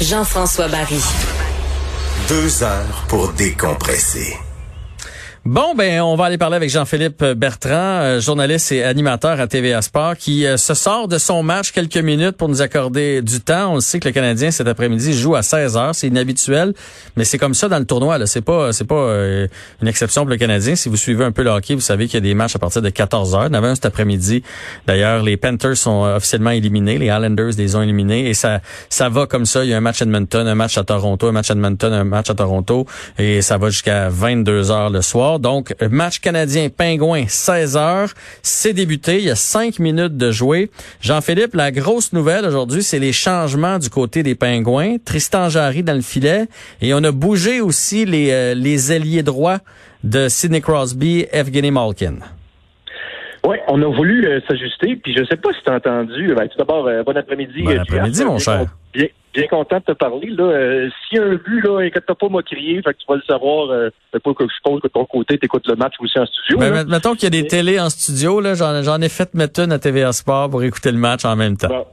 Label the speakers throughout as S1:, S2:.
S1: Jean-François Barry.
S2: Deux heures pour décompresser.
S3: Bon, ben, on va aller parler avec Jean-Philippe Bertrand, euh, journaliste et animateur à TVA Sport, qui euh, se sort de son match quelques minutes pour nous accorder du temps. On sait que le Canadien cet après-midi joue à 16 heures, c'est inhabituel, mais c'est comme ça dans le tournoi. Là, c'est pas, c'est pas euh, une exception pour le Canadien. Si vous suivez un peu le hockey, vous savez qu'il y a des matchs à partir de 14 heures. Il y en avait un cet après-midi. D'ailleurs, les Panthers sont officiellement éliminés, les Islanders les ont éliminés, et ça, ça va comme ça. Il y a un match à Edmonton, un match à Toronto, un match à Edmonton, un match à Toronto, et ça va jusqu'à 22 heures le soir. Donc, match canadien pingouin 16 heures. C'est débuté. Il y a cinq minutes de jouer. Jean-Philippe, la grosse nouvelle aujourd'hui, c'est les changements du côté des pingouins. Tristan Jarry dans le filet. Et on a bougé aussi les, euh, les ailiers droits de Sidney Crosby, Evgeny Malkin.
S4: Oui, on a voulu euh, s'ajuster, puis je sais pas si tu as entendu. Ben, tout d'abord, euh, bon après-midi.
S3: Bon après-midi, mon cher.
S4: Bien, bien, content de te parler. Là. Euh, S'il y a un but, là, inquiète pas moi crier, fait que tu vas le savoir. Euh, pas que je suppose que de ton côté, tu écoutes le match aussi en studio.
S3: Ben, mettons qu'il y a des télés en studio, là, j'en ai fait mettre une à TVA Sport pour écouter le match en même temps.
S4: Bon.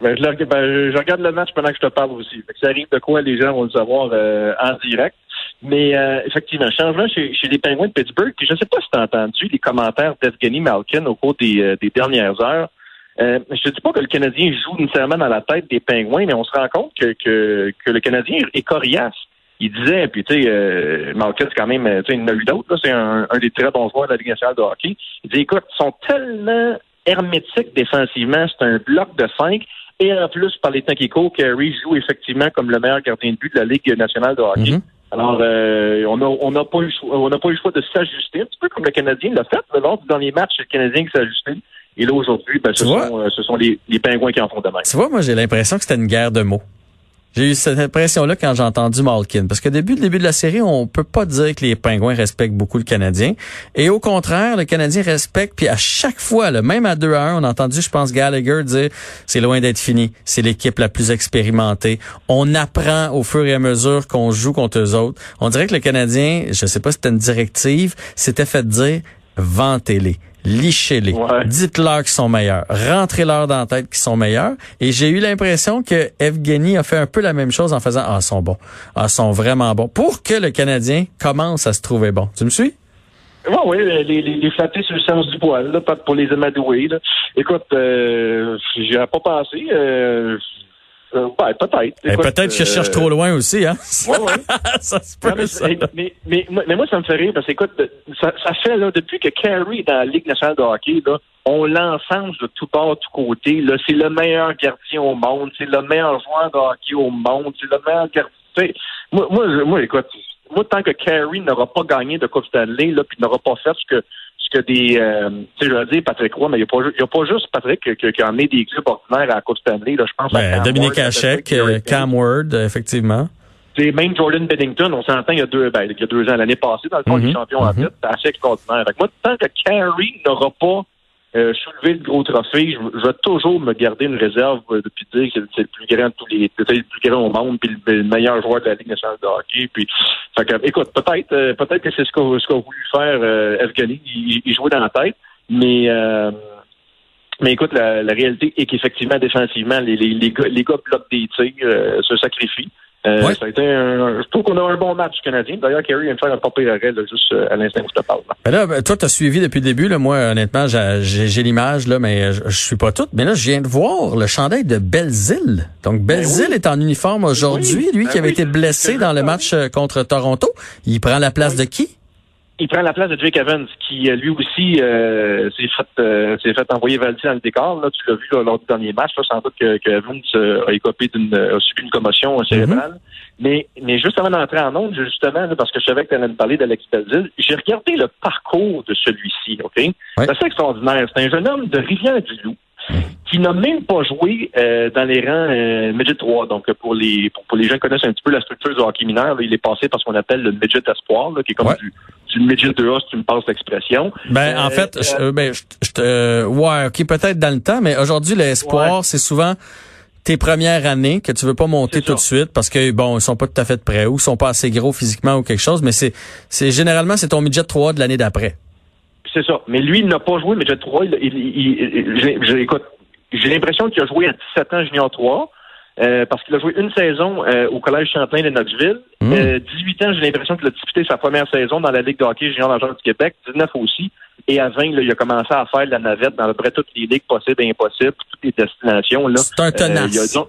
S4: Ben, je, ben, je, regarde le match pendant que je te parle aussi. Fait que ça arrive de quoi les gens vont le savoir en direct. Mais euh, effectivement, changement chez, chez les Penguins de Pittsburgh. Puis je ne sais pas si tu as entendu les commentaires d'Evgeny Malkin au cours des, euh, des dernières heures. Euh, je te dis pas que le Canadien joue nécessairement dans la tête des Penguins, mais on se rend compte que, que, que le Canadien est coriace. Il disait, puis tu sais, euh, c'est quand même, tu sais, il en a eu d'autres, c'est un, un, des très bons joueurs de la Ligue nationale de hockey. Il dit, écoute, ils sont tellement hermétiques défensivement, c'est un bloc de cinq. Et en plus, par les temps qui courent, Kerry joue effectivement comme le meilleur gardien de but de la Ligue nationale de hockey. Mm-hmm. Alors, euh, on n'a on a pas eu on n'a pas eu le choix de s'ajuster, un petit peu comme le Canadien l'a fait. Lors du dernier match, le Canadien qui s'est ajusté. Et là, aujourd'hui, ben, ce, sont, euh, ce sont les, les pingouins qui en font de même.
S3: Tu vois, moi, j'ai l'impression que c'était une guerre de mots. J'ai eu cette impression-là quand j'ai entendu Malkin. Parce que le début de la série, on peut pas dire que les Pingouins respectent beaucoup le Canadien. Et au contraire, le Canadien respecte. Puis à chaque fois, là, même à 2 à 1, on a entendu, je pense, Gallagher dire c'est loin d'être fini. C'est l'équipe la plus expérimentée. On apprend au fur et à mesure qu'on joue contre eux autres. On dirait que le Canadien, je sais pas si c'était une directive, s'était fait dire ventez-les lichez-les. Dites-leur qu'ils sont meilleurs. Rentrez-leur dans la tête qu'ils sont meilleurs. Et j'ai eu l'impression que Evgeny a fait un peu la même chose en faisant Ah, sont bons. Ah, sont vraiment bons. Pour que le Canadien commence à se trouver bon. Tu me suis?
S4: Oui, oui, les, les, les flatter sur le sens du poil, là, pas pour les amadouer. Là. Écoute, euh, j'y pas pensé. Euh, euh, peut-être.
S3: peut-être que je cherche trop loin aussi, hein?
S4: Ouais, ouais. ça se peut, mais, Mais, mais, moi, ça me fait rire parce que, écoute, ça, ça fait, là, depuis que Carey est dans la Ligue nationale de hockey, là, on l'encense de tout part, de tout côté. Là, c'est le meilleur gardien au monde, c'est le meilleur joueur de hockey au monde, c'est le meilleur gardien. Moi, moi, moi, écoute, moi, tant que Carey n'aura pas gagné de Coupe Stanley, là, puis n'aura pas fait ce que que des, euh, tu sais, je veux dire Patrick Roy, mais il n'y a, pas juste Patrick qui, qui a amené des clubs ordinaires à la Coupe Stanley. Là, je pense
S3: ben, Dominique Hachek, euh, Cam Ward, effectivement.
S4: C'est même Jordan Bennington, on s'entend il y a deux, ben, il y a deux ans, l'année passée, dans le fond, mm -hmm. des champions en tête, c'est assez extraordinaire. moi, tant que Carey n'aura pas euh, soulever le gros trophée, je, vais toujours me garder une réserve euh, depuis dire que c'est le plus grand de tous les, le plus grand au monde, puis le, meilleur joueur de la Ligue nationale de hockey. Puis, fait que, écoute, peut-être, euh, peut-être que c'est ce qu'a voulu faire euh, Evgeny, il, il, jouait dans la tête, mais mais écoute, la, réalité est qu'effectivement, défensivement, les, les, les, gars, bloquent des tirs, se sacrifient. Euh, Ça a été un, je trouve qu'on a un bon match canadien. D'ailleurs, Kerry vient de faire un papier arrêt là, juste euh, à l'instant où je te parle.
S3: Ben là, ben, toi, tu as suivi depuis le début. Là, moi, honnêtement, j'ai l'image, là, mais je, je, suis pas toute. Mais là, je viens de voir le chandail de Belzile. Donc, Belzile ben oui. est en uniforme aujourd'hui. lui ben qui avait oui, été blessé dans le match euh, contre Toronto. Il prend la place de qui?
S4: Il prend la place de Jake Evans, qui lui aussi euh, s'est fait euh, s'est fait envoyer valider dans le décor. Là, tu l'as vu là, lors du dernier match, là, sans doute que, que Evans euh, a écopé d'une a subi une commotion cérébrale. Mm -hmm. Mais mais juste avant d'entrer en onde, justement, là, parce que je savais que tu allais me parler d'Alex Belzil, j'ai regardé le parcours de celui-ci, OK? Ouais. C'est assez extraordinaire. C'est un jeune homme de Rivière-du-Loup qui n'a même pas joué euh, dans les rangs euh, Midget 3. Donc, pour les pour, pour, les gens qui connaissent un petit peu la structure du hockey mineur, là, il est passé par ce qu'on appelle le Midget Espoir, là, qui est comme ouais. du, du Midget 2A, si tu me passes l'expression.
S3: Ben, en fait, je, ben, je, je te, ouais, OK, peut-être dans le temps, mais aujourd'hui, l'espoir, ouais. c'est souvent tes premières années que tu veux pas monter tout de suite parce que bon ils sont pas tout à fait prêts ou ils sont pas assez gros physiquement ou quelque chose mais c'est c'est généralement c'est ton midget 3 de l'année d'après.
S4: C'est ça. Mais lui, il n'a pas joué midget 3. Il, il, il, il écoute, j'ai l'impression qu'il a joué à 17 ans junior 3. Euh, parce qu'il a joué une saison euh, au Collège Champlain de Knoxville.
S3: Mm.
S4: Euh, 18 ans, j'ai l'impression qu'il a disputé sa première saison dans la Ligue de hockey junior majeur du Québec. 19 aussi. Et à 20, là, il a commencé à faire de la navette dans à peu près toutes les ligues possibles et impossibles, toutes les destinations.
S3: C'est un tenace.
S4: a, disons-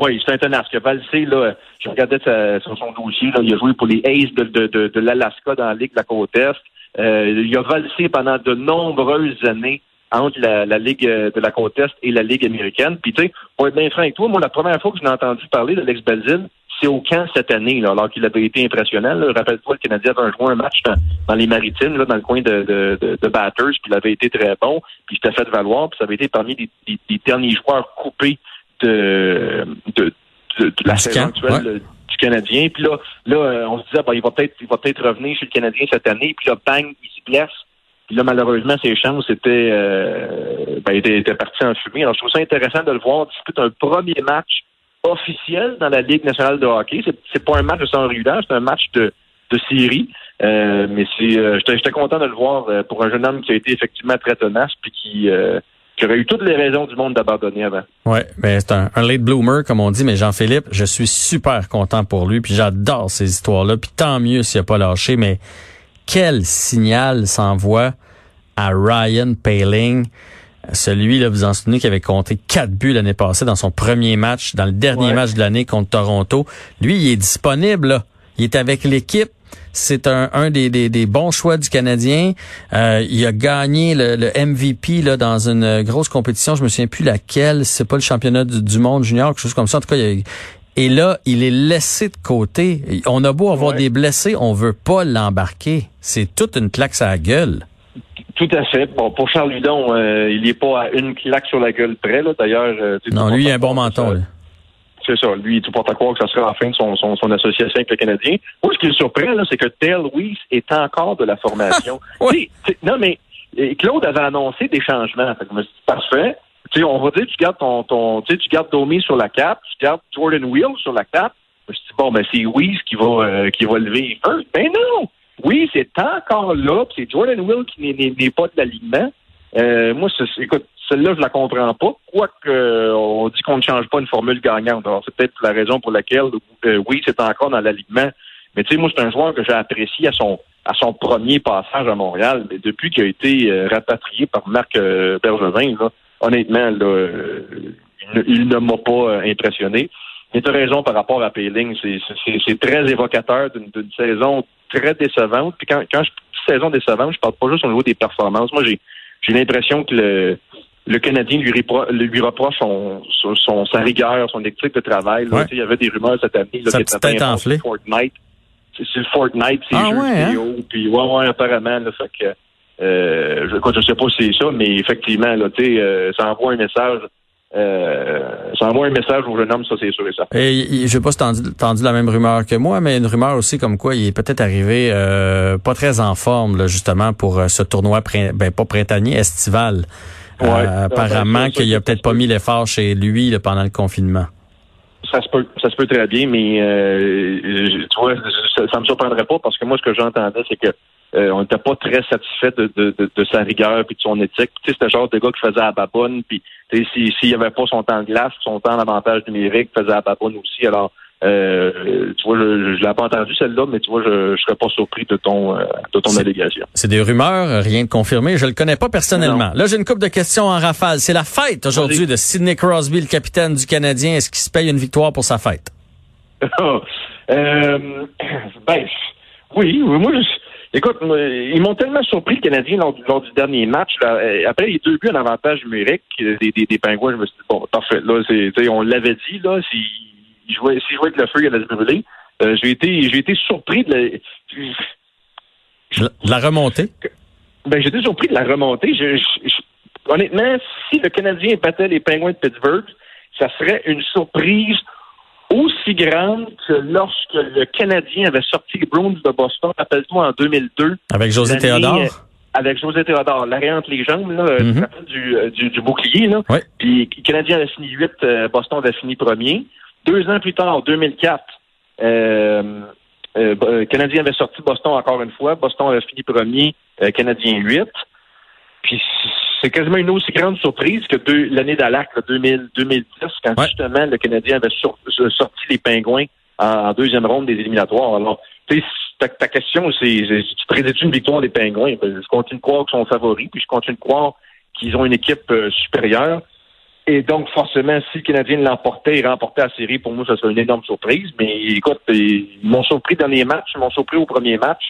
S4: oui, c'est un tenace. Que Valsé, là, je regardais sa- sur son dossier, là, il a joué pour les Aces de, de, de, de l'Alaska dans la Ligue de la côte Est. Euh, il a valsé pendant de nombreuses années entre la, la Ligue euh, de la côte Est et la Ligue américaine. Puis, tu sais, pour être bien franc avec toi, moi, la première fois que je l'ai entendu parler d'Alex Belzile, c'est au camp cette année, là, alors qu'il avait été impressionnant. Rappelle-toi, le Canadien avait joué un match dans, dans les Maritimes, là, dans le coin de, de, de, de Batters, puis il avait été très bon, puis il s'était fait valoir, puis ça avait été parmi les, les- les derniers joueurs coupés de, de, de, de la saison actuelle
S3: ouais.
S4: du Canadien. Puis là, là, euh, on se disait, bon, il va peut-être, il va peut-être revenir chez le Canadien cette année. Puis là, bang, il se blesse. Puis là, malheureusement, ses chances étaient, euh, ben, étaient, étaient en fumée. Alors, je trouve ça intéressant de le voir disputer un premier match officiel dans la Ligue nationale de hockey. C'est, c'est pas un match de sans rudage, c'est un match de, de série. Euh, mais c'est, euh, j'étais, j'étais content de le voir euh, pour un jeune homme qui a été effectivement très tenace puis qui, euh, qui aurait eu toutes les raisons du monde d'abandonner avant.
S3: Ouais, ben c'est un, un late bloomer comme on dit, mais Jean-Philippe, je suis super content pour lui, puis j'adore ces histoires-là, puis tant mieux s'il a pas lâché, mais quel signal s'envoie à Ryan Paling, celui là, vous en souvenez qui avait compté quatre buts l'année passée dans son premier match, dans le dernier
S4: Ouais.
S3: match de l'année contre Toronto. Lui, il est disponible, là. il est avec l'équipe. C'est un, un des, des, des bons choix du Canadien. Euh, il a gagné le, le MVP là, dans une grosse compétition. Je me souviens plus laquelle. C'est pas le championnat du, du monde junior, quelque chose comme ça. En tout cas, il a- et là, il est laissé de côté. On a beau avoir
S4: Ouais.
S3: des blessés, on veut pas l'embarquer. C'est toute une claque à la gueule.
S4: Tout à fait. Bon, pour Charles Hudon, euh, il n'est pas à une claque sur la gueule près, là. D'ailleurs, euh,
S3: Non, lui, il a un bon menton. là.
S4: C'est ça. Lui, tout porte à croire que ça sera la fin de son, son, son association avec le Canadien. Moi, ce qui me surprend, là, c'est que Tel Weiss est encore de la formation.
S3: Oui.
S4: Non, mais Claude avait annoncé des changements. Fait que je me suis dit, parfait. Tu sais, on va dire, tu gardes ton, ton tu sais, tu gardes Domi sur la cape, tu gardes Jordan Wheel sur la cape. Je me suis dit, bon, ben, c'est Weiss qui va, euh, qui va lever. Ben non! Oui, c'est encore là, c'est Jordan Will qui n'est- pas de l'alignement. Euh, moi, écoute, celle-là, je la comprends pas. Quoique, euh, on dit qu'on ne change pas une formule gagnante. Alors, c'est peut-être la raison pour laquelle, euh, oui, c'est encore dans l'alignement. Mais tu sais, moi, c'est un joueur que j'ai apprécié à son à son premier passage à Montréal. Mais depuis qu'il a été euh, rapatrié par Marc euh, Bergevin, là, honnêtement, là, euh, il, ne- il ne m'a pas euh, impressionné. Mais tu as raison par rapport à Payling. C'est- très évocateur d'une saison très décevante. Puis quand, quand je dis saison décevante, je parle pas juste au niveau des performances. Moi, j'ai l'impression que le, le Canadien lui, repro- lui reproche son, son, son- sa rigueur, son éthique de travail. là.
S3: Ouais.
S4: Il y avait des rumeurs cette année. Là,
S3: Sa petite tête enflée.
S4: Fortnite. C'est le Fortnite, c'est
S3: Ah
S4: jeux
S3: ouais, hein?
S4: vidéo. Puis ouais, ouais, apparemment. Là, fait que, euh, je, écoute, je sais pas si c'est ça, mais effectivement, là, tu sais, euh, ça envoie un message. Euh, ça envoie un message au jeune homme, ça c'est sûr et certain.
S3: Et je sais pas si t'as entendu, la même rumeur que moi, mais une rumeur aussi comme quoi il est peut-être arrivé euh, pas très en forme là, justement pour ce tournoi ben pas printanier, estival.
S4: Ouais.
S3: Apparemment qu'il a peut-être pas mis l'effort chez lui là, pendant le confinement.
S4: Ça se peut, ça se peut très bien, mais tu vois, ça, ça me surprendrait pas parce que moi, ce que j'entendais, c'est que euh, on n'était pas très satisfait de, de, de, de sa rigueur puis de son éthique. C'était le genre de gars qui faisait à baboune, puis s'il n'y avait pas son temps de glace, son temps d'avantage numérique, faisait à baboune aussi. Alors, euh, tu vois, je, je l'ai pas entendu celle-là, mais tu vois, je, je serais pas surpris de ton euh, de ton allégation.
S3: C'est des rumeurs, rien de confirmé. Je le connais pas personnellement. Là, j'ai une couple de questions en rafale. C'est la fête aujourd'hui de Sidney Crosby, le capitaine du Canadien. Est-ce qu'il se paye une victoire pour sa fête?
S4: euh, ben, oui, oui, moi, je- écoute, ils m'ont tellement surpris, le Canadien, lors, du- lors du dernier match. là. Euh, après les deux buts en avantage numérique euh, des, des, des Pingouins, je me suis dit, bon, parfait, là, on l'avait dit, là, s'il jouait, s'il jouait avec le feu, il allait se brûler. Euh, j'ai été, j'ai été surpris de la,
S3: de la remontée?
S4: ben, j'étais surpris de la remontée. Je, je- je- honnêtement, si le Canadien battait les Penguins de Pittsburgh, ça serait une surprise aussi grande que lorsque le Canadien avait sorti les Bruins de Boston, rappelle-toi, en 2002,
S3: Avec José Théodore?
S4: euh, avec José Théodore, l'arrêt entre les jambes, là,
S3: Mhm.
S4: rappelles du, euh, du, du bouclier, là.
S3: Ouais.
S4: Puis le Canadien avait fini 8, euh, Boston avait fini premier. Deux ans plus tard, en 2004, euh, euh, euh, Canadien avait sorti Boston encore une fois. Boston avait fini premier, euh, Canadien 8. Puis c'est quasiment une aussi grande surprise que l'année d'Alac, 2010, quand justement le Canadien avait sorti les Pingouins en, deuxième ronde des éliminatoires. Alors, ta, ta question, c'est tu prédis une victoire des Pingouins? Ben, je continue de croire qu'ils sont favoris, puis je continue de croire qu'ils ont une équipe euh, supérieure. Et donc, forcément, si le Canadien l'emportait et remportait la série, pour moi, ça serait une énorme surprise. Mais écoute, ils m'ont surpris dans les matchs, ils m'ont surpris au premier match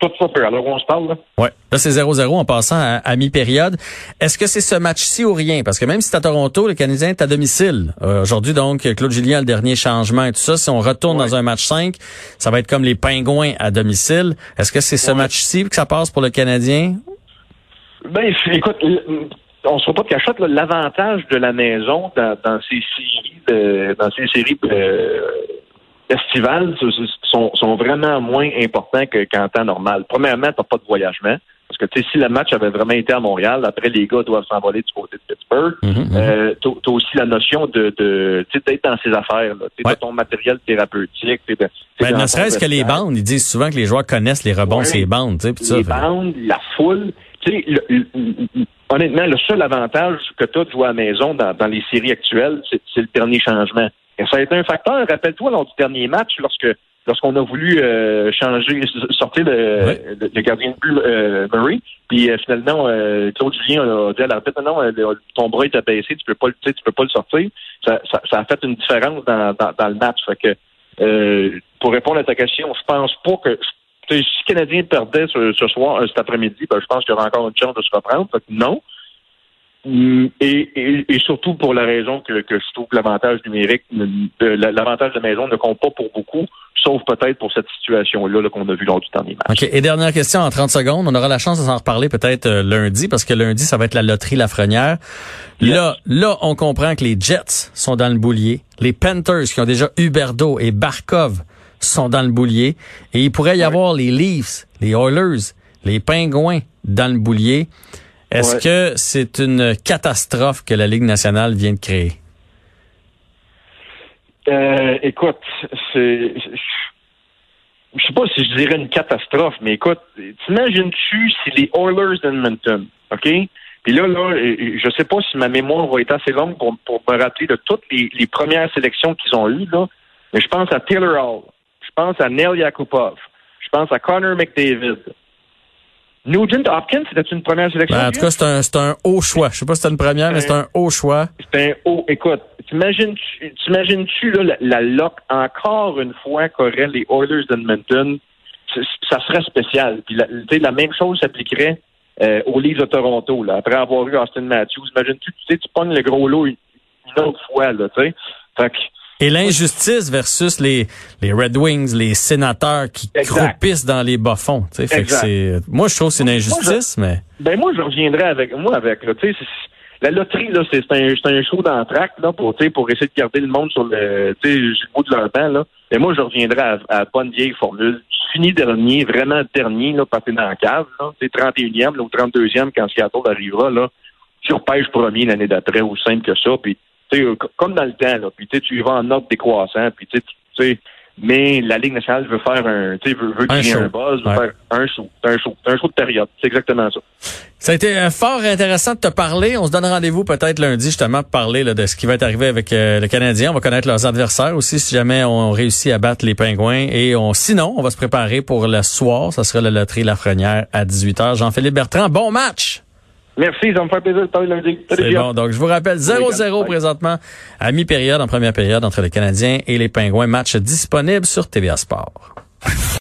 S4: tout ça peut. Alors, on se parle, là.
S3: Ouais. Là, c'est 0-0 en passant à, mi-période. Est-ce que c'est ce match-ci ou rien? Parce que même si c'est à Toronto, le Canadien est à domicile. Euh, aujourd'hui, donc, Claude Julien a le dernier changement et tout ça. Si on retourne dans un match 5, ça va être comme les Pingouins à domicile. Est-ce que c'est ce match-ci que ça passe pour le Canadien?
S4: Ben, écoute, on se voit pas de cachette, l'avantage de la maison dans, ces séries de, dans ces séries euh, estivales sont, sont vraiment moins importants qu'en temps normal. Premièrement, tu n'as pas de voyagement. Parce que tu sais, si le match avait vraiment été à Montréal, après les gars doivent s'envoler du côté de Pittsburgh. Mm euh, tu as aussi la notion de, de d'être dans ses affaires. Tu as ton matériel thérapeutique. T'es,
S3: ben, ne serait-ce que les bandes, ils disent souvent que les joueurs connaissent les rebonds ces bandes.
S4: Les bandes, la foule. Honnêtement, le seul avantage que tu as de jouer à la maison dans, dans les séries actuelles, c'est, c'est le dernier changement. Et ça a été un facteur. Rappelle-toi, lors du dernier match, lorsque lorsqu'on a voulu euh, changer, sortir le, le, gardien de but euh, Murray, puis euh, finalement Claude Julien a dit à l'arbitre non, non, ton bras est abaissé, tu peux pas, tu peux pas le sortir. Ça, ça, a fait une différence dans, dans, le match. Fait que pour répondre à ta question, je pense pas que si le Canadien perdait ce, soir, cet après-midi, ben, je pense qu'il y aura encore une chance de se reprendre. Fait que non. Mm, et, et, surtout pour la raison que, que je trouve que l'avantage numérique, l'avantage de maison ne compte pas pour beaucoup, sauf peut-être pour cette situation-là qu'on a vu lors du dernier match.
S3: OK. Et dernière question en 30 secondes. On aura la chance de s'en reparler peut-être euh, lundi, parce que lundi, ça va être la loterie Lafrenière. Là, là, on comprend que les Jets sont dans le boulier. Les Panthers, qui ont déjà Huberdo et Barkov, sont dans le boulier. Et il pourrait y avoir les Leafs, les Oilers, les Pingouins dans le boulier. Est-ce que c'est une catastrophe que la Ligue nationale vient de créer?
S4: Euh, écoute, c'est. Je sais pas si je dirais une catastrophe, mais écoute, t'imagines-tu si les Oilers d'Edmonton, OK? Puis là, là, je sais pas si ma mémoire va être assez longue pour, me rappeler de toutes les, premières sélections qu'ils ont eues, là, mais je pense à Taylor Hall, je pense à Neil Yakupov, je pense à Connor McDavid, Nugent Hopkins, c'était une première sélection?
S3: Ben, en tout cas, c'est un, c'est un haut choix. Je sais pas si c'était une première, mais c'est un haut choix.
S4: C'est un haut. Écoute, t'imagines-tu, t'imagines-tu là, la, lock encore une fois qu'auraient les Oilers d'Edmonton? Ça serait spécial. Puis la, la même chose s'appliquerait euh, aux Leafs de Toronto. Là, après avoir eu Austin Matthews, imagines-tu, tu sais, tu pognes le gros lot une, autre fois. Là, tu sais. Fait que,
S3: et l'injustice versus les, les Red Wings, les sénateurs qui croupissent dans les bas-fonds. Fait que c'est, moi, je trouve que c'est une injustice, mais...
S4: Ben, moi, je reviendrai avec, moi, avec, tu sais, la loterie, là, c'est un, un show d'entraque, là, pour, pour essayer de garder le monde sur le, tu sais, le bout de leur banc, là. Et moi, je reviendrai à, à la bonne vieille formule. Tu finis dernier, vraiment dernier, là, que dans la cave, là. Tu 31e, là, ou 32e quand Seattle arrivera, là. Tu repêches premier l'année d'après, aussi simple que ça, puis comme dans le temps, là, puis tu y vas en ordre décroissant, puis tu sais, mais la Ligue nationale veut faire un, tu sais, veut, veut créer un, buzz, veut faire un show, un show, un show de période. C'est exactement ça.
S3: Ça a été euh, fort intéressant de te parler. On se donne rendez-vous peut-être lundi justement pour parler là, de ce qui va être arrivé avec euh, le Canadien. On va connaître leurs adversaires aussi si jamais on réussit à battre les Pingouins. Et on, sinon, on va se préparer pour le soir. Ça sera la loterie Lafrenière à 18h. Jean-Philippe Bertrand, bon match!
S4: Merci, ça me fait plaisir de parler lundi.
S3: C'est bon. Donc, je vous rappelle 0-0 présentement à mi-période, en première période entre les Canadiens et les Pingouins. Match disponible sur TVA Sport.